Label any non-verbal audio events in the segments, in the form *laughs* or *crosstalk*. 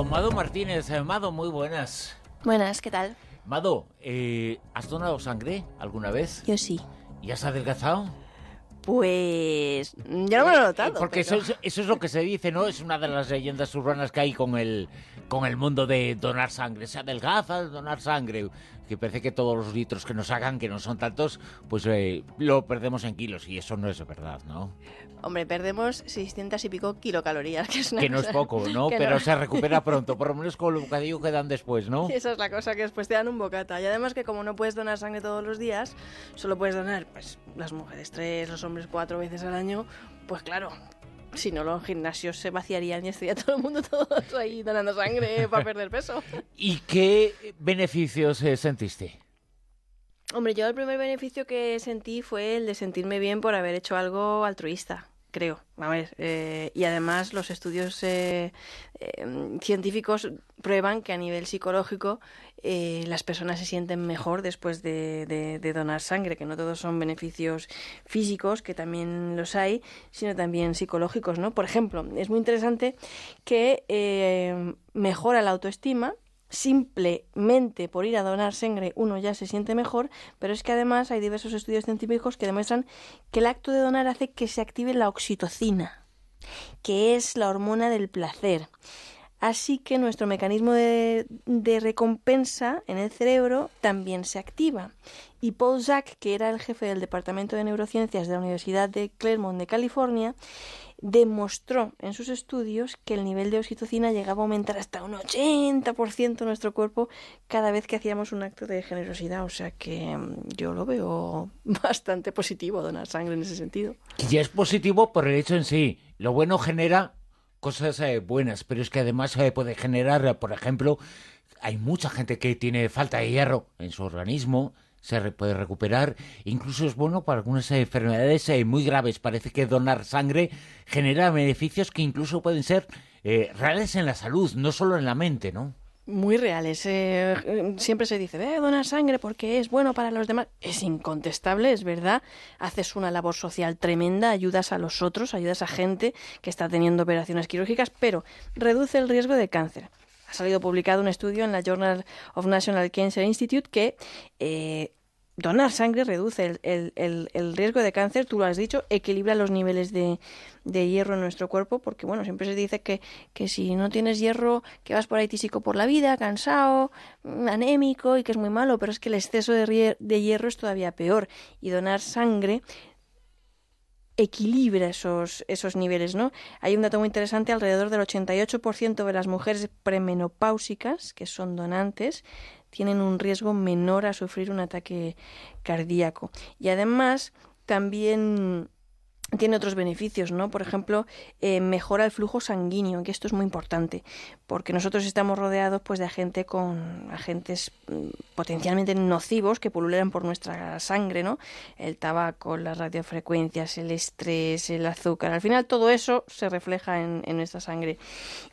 con Mado Martínez. Eh, Mado, muy buenas. Buenas, ¿qué tal? Mado, eh, ¿has donado sangre alguna vez? Yo sí. ¿Y has adelgazado? Pues yo no me lo he notado. Porque pero- eso, es, eso es lo que se dice, ¿no? Es una de las leyendas urbanas que hay con el, con el mundo de donar sangre. Se adelgaza donar sangre. Que parece que todos los litros que nos hagan, que no son tantos, pues eh, lo perdemos en kilos. Y eso no es verdad, ¿no? Hombre, perdemos 600 y pico kilocalorías, que es una Que no es poco, ¿no? *laughs* Pero no. se recupera *laughs* pronto. Por lo menos con el bocadillo que dan después, ¿no? Esa es la cosa que después te dan un bocata. Y además que como no puedes donar sangre todos los días, solo puedes donar, pues, las mujeres tres, los hombres cuatro veces al año, pues claro, si no los gimnasios se vaciarían y estaría todo el mundo *laughs* todos ahí donando sangre para perder peso. *laughs* ¿Y qué beneficios eh, sentiste? Hombre, yo el primer beneficio que sentí fue el de sentirme bien por haber hecho algo altruista, creo. A ver, eh, y además los estudios eh, eh, científicos prueban que a nivel psicológico eh, las personas se sienten mejor después de, de- de donar sangre, que no todos son beneficios físicos, que también los hay, sino también psicológicos, ¿no? Por ejemplo, es muy interesante que eh, mejora la autoestima, simplemente por ir a donar sangre uno ya se siente mejor, pero es que además hay diversos estudios científicos que demuestran que el acto de donar hace que se active la oxitocina, que es la hormona del placer. Así que nuestro mecanismo de, recompensa en el cerebro también se activa. Y Paul Zack, que era el jefe del Departamento de Neurociencias de la Universidad de Claremont de California, demostró en sus estudios que el nivel de oxitocina llegaba a aumentar hasta un 80% en nuestro cuerpo cada vez que hacíamos un acto de generosidad. O sea que mm, yo lo veo *laughs* bastante positivo donar sangre en ese sentido. Ya es positivo por el hecho en sí. Lo bueno genera cosas eh, buenas, pero es que además eh, puede generar, eh, por ejemplo, hay mucha gente que tiene falta de hierro en su organismo, se re- puede recuperar, incluso es bueno para algunas eh, enfermedades muy graves. Parece que donar sangre genera beneficios que incluso pueden ser eh, reales en la salud, no solo en la mente, ¿no? Muy reales. eh, eh, siempre se dice, ve, donar sangre porque es bueno para los demás. Es incontestable, es verdad. Haces una labor social tremenda, ayudas a los otros, ayudas a gente que está teniendo operaciones quirúrgicas, pero reduce el riesgo de cáncer. Ha salido publicado un estudio en la Journal of National Cancer Institute que eh, donar sangre reduce el, el- el- el riesgo de cáncer, tú lo has dicho, equilibra los niveles de, de hierro en nuestro cuerpo, porque bueno, siempre se dice que, que si no tienes hierro, que vas por ahí tísico por la vida, cansado, mm, anémico y que es muy malo, pero es que el exceso de, de hierro es todavía peor. Y donar sangre equilibra esos, esos niveles, ¿no? Hay un dato muy interesante, alrededor del 88% de las mujeres premenopáusicas, que son donantes, tienen un riesgo menor a sufrir un ataque cardíaco. Y además, también tiene otros beneficios, ¿no? Por ejemplo, eh, mejora el flujo sanguíneo, que esto es muy importante, porque nosotros estamos rodeados pues de gente con agentes mm, potencialmente nocivos que pululan por nuestra sangre, ¿no? El tabaco, las radiofrecuencias, el estrés, el azúcar, al final todo eso se refleja en, en nuestra sangre.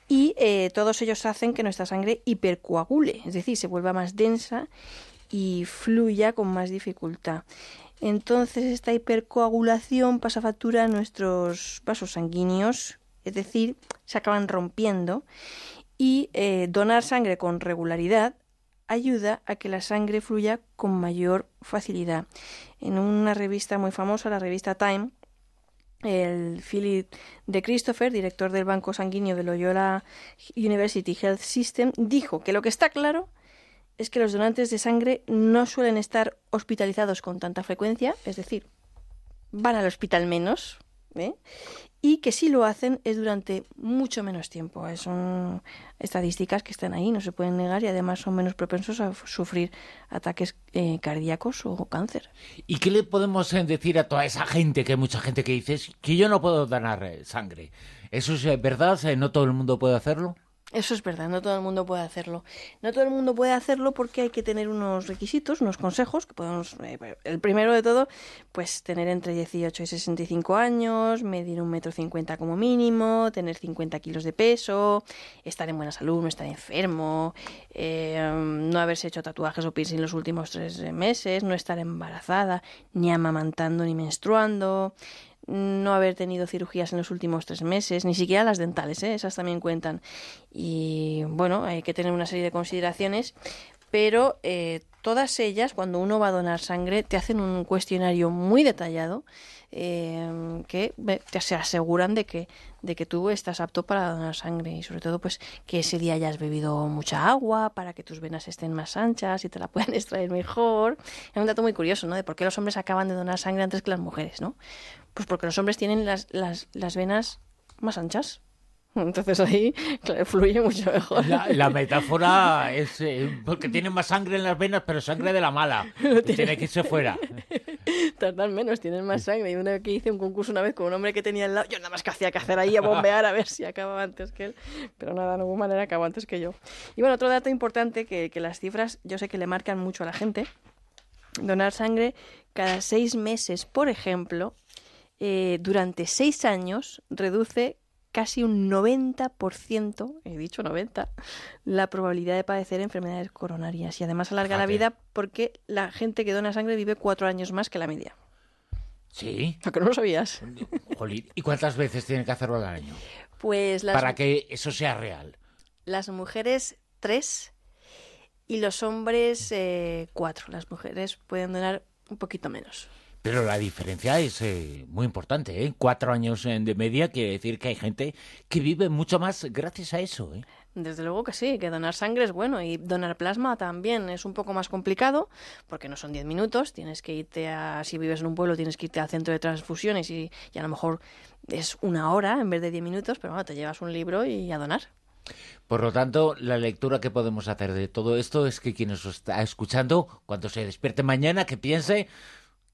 Y eh, todos ellos hacen que nuestra sangre hipercoagule, es decir, se vuelva más densa y fluya con más dificultad. Entonces esta hipercoagulación pasa factura a nuestros vasos sanguíneos, es decir, se acaban rompiendo y eh, donar sangre con regularidad ayuda a que la sangre fluya con mayor facilidad. En una revista muy famosa, la revista Time, el Philip de Christopher, director del Banco Sanguíneo de Loyola University Health System, dijo que lo que está claro es que los donantes de sangre no suelen estar hospitalizados con tanta frecuencia, es decir, van al hospital menos, ¿eh? y que si lo hacen es durante mucho menos tiempo. Son estadísticas que están ahí, no se pueden negar y además son menos propensos a sufrir ataques eh, cardíacos o cáncer. ¿Y qué le podemos eh, decir a toda esa gente, que hay mucha gente que dice "Es que yo no puedo donar eh, sangre? ¿Eso es eh, verdad? ¿No todo el mundo puede hacerlo? Eso es verdad, no todo el mundo puede hacerlo. No todo el mundo puede hacerlo porque hay que tener unos requisitos, unos consejos que podemos. eh, el primero de todo, pues tener entre 18 y 65 años, medir un metro cincuenta como mínimo, tener 50 kilos de peso, estar en buena salud, no estar enfermo, eh, no haberse hecho tatuajes o piercing los últimos tres meses, no estar embarazada, ni amamantando ni menstruando no haber tenido cirugías en los últimos tres meses, ni siquiera las dentales, ¿eh? esas también cuentan. Y bueno, hay que tener una serie de consideraciones, pero eh, todas ellas, cuando uno va a donar sangre, te hacen un cuestionario muy detallado eh, que te se aseguran de que, de que tú estás apto para donar sangre y sobre todo pues que ese día hayas bebido mucha agua para que tus venas estén más anchas y te la *laughs* puedan extraer mejor. Es un dato muy curioso, ¿no? De por qué los hombres acaban de donar sangre antes que las mujeres, ¿no? Pues porque los hombres tienen las, las, las venas más anchas. Entonces ahí fluye mucho mejor. La, metáfora es eh, porque tienen más sangre en las venas, pero sangre de la mala. *laughs* Tiene que irse fuera. *laughs* Tardan menos, tienen más sangre. Y una vez que hice un concurso una vez con un hombre que tenía al lado, yo nada más que hacía que hacer ahí a bombear a ver si acababa antes que él. Pero nada, no hubo manera, acabó antes que yo. Y bueno, otro dato importante que, que las cifras yo sé que le marcan mucho a la gente. Donar sangre cada seis meses, por ejemplo, eh, durante seis años reduce casi un 90%, he dicho 90, la probabilidad de padecer enfermedades coronarias y además alarga la vida porque la gente que dona sangre vive cuatro años más que la media. Sí. ¿A que no lo sabías? ¿Y cuántas veces tienen que hacerlo al año? Pues Para que eso sea real. Las mujeres tres y los hombres eh, cuatro. Las mujeres pueden donar un poquito menos. Pero la diferencia es eh, muy importante, ¿eh? Cuatro años de media quiere decir que hay gente que vive mucho más gracias a eso, ¿eh? Desde luego que sí, que donar sangre es bueno y donar plasma también es un poco más complicado porque no son diez minutos, tienes que irte a, si vives en un pueblo, tienes que irte al centro de transfusiones y, a lo mejor es una hora en vez de diez minutos, pero bueno, te llevas un libro y a donar. Por lo tanto, la lectura que podemos hacer de todo esto es que quien nos está escuchando, cuando se despierte mañana, que piense,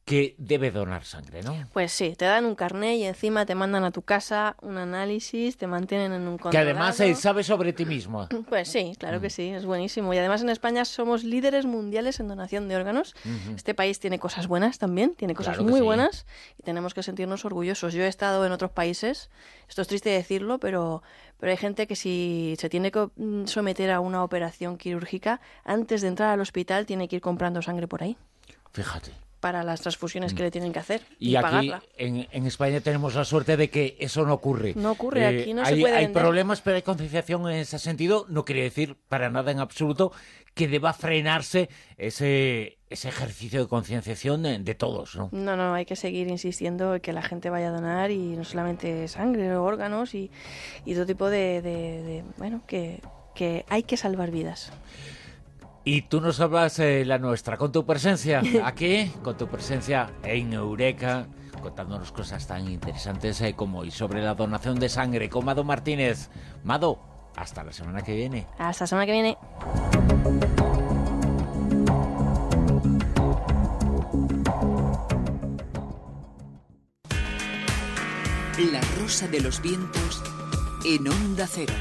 que debe donar sangre, ¿no? Pues sí, te dan un carné y encima te mandan a tu casa un análisis, te mantienen en un controlado. Que además él sabe sobre ti mismo. *laughs* Pues sí, claro que mm. sí, es buenísimo. Y además en España somos líderes mundiales en donación de órganos. Este país tiene cosas buenas también, tiene cosas muy buenas y tenemos que sentirnos orgullosos. Yo he estado en otros países, esto es triste decirlo, pero, pero hay gente que si se tiene que mm, someter a una operación quirúrgica, antes de entrar al hospital tiene que ir comprando sangre por ahí. Fíjate para las transfusiones que le tienen que hacer y, aquí En, España tenemos la suerte de que eso no ocurre. No ocurre, aquí no hay, se puede Hay problemas, pero hay concienciación en ese sentido. No quiere decir para nada en absoluto que deba frenarse ese, ese ejercicio de concienciación de, todos, ¿no? No, no, hay que seguir insistiendo en que la gente vaya a donar y no solamente sangre, órganos y, y todo tipo de, de bueno, que, que hay que salvar vidas. Y tú nos hablas eh, la nuestra, con tu presencia aquí, con tu presencia en Eureka, contándonos cosas tan interesantes eh, como hoy sobre la donación de sangre con Mado Martínez. Mado, hasta la semana que viene. Hasta la semana que viene. La rosa de los vientos en onda cero.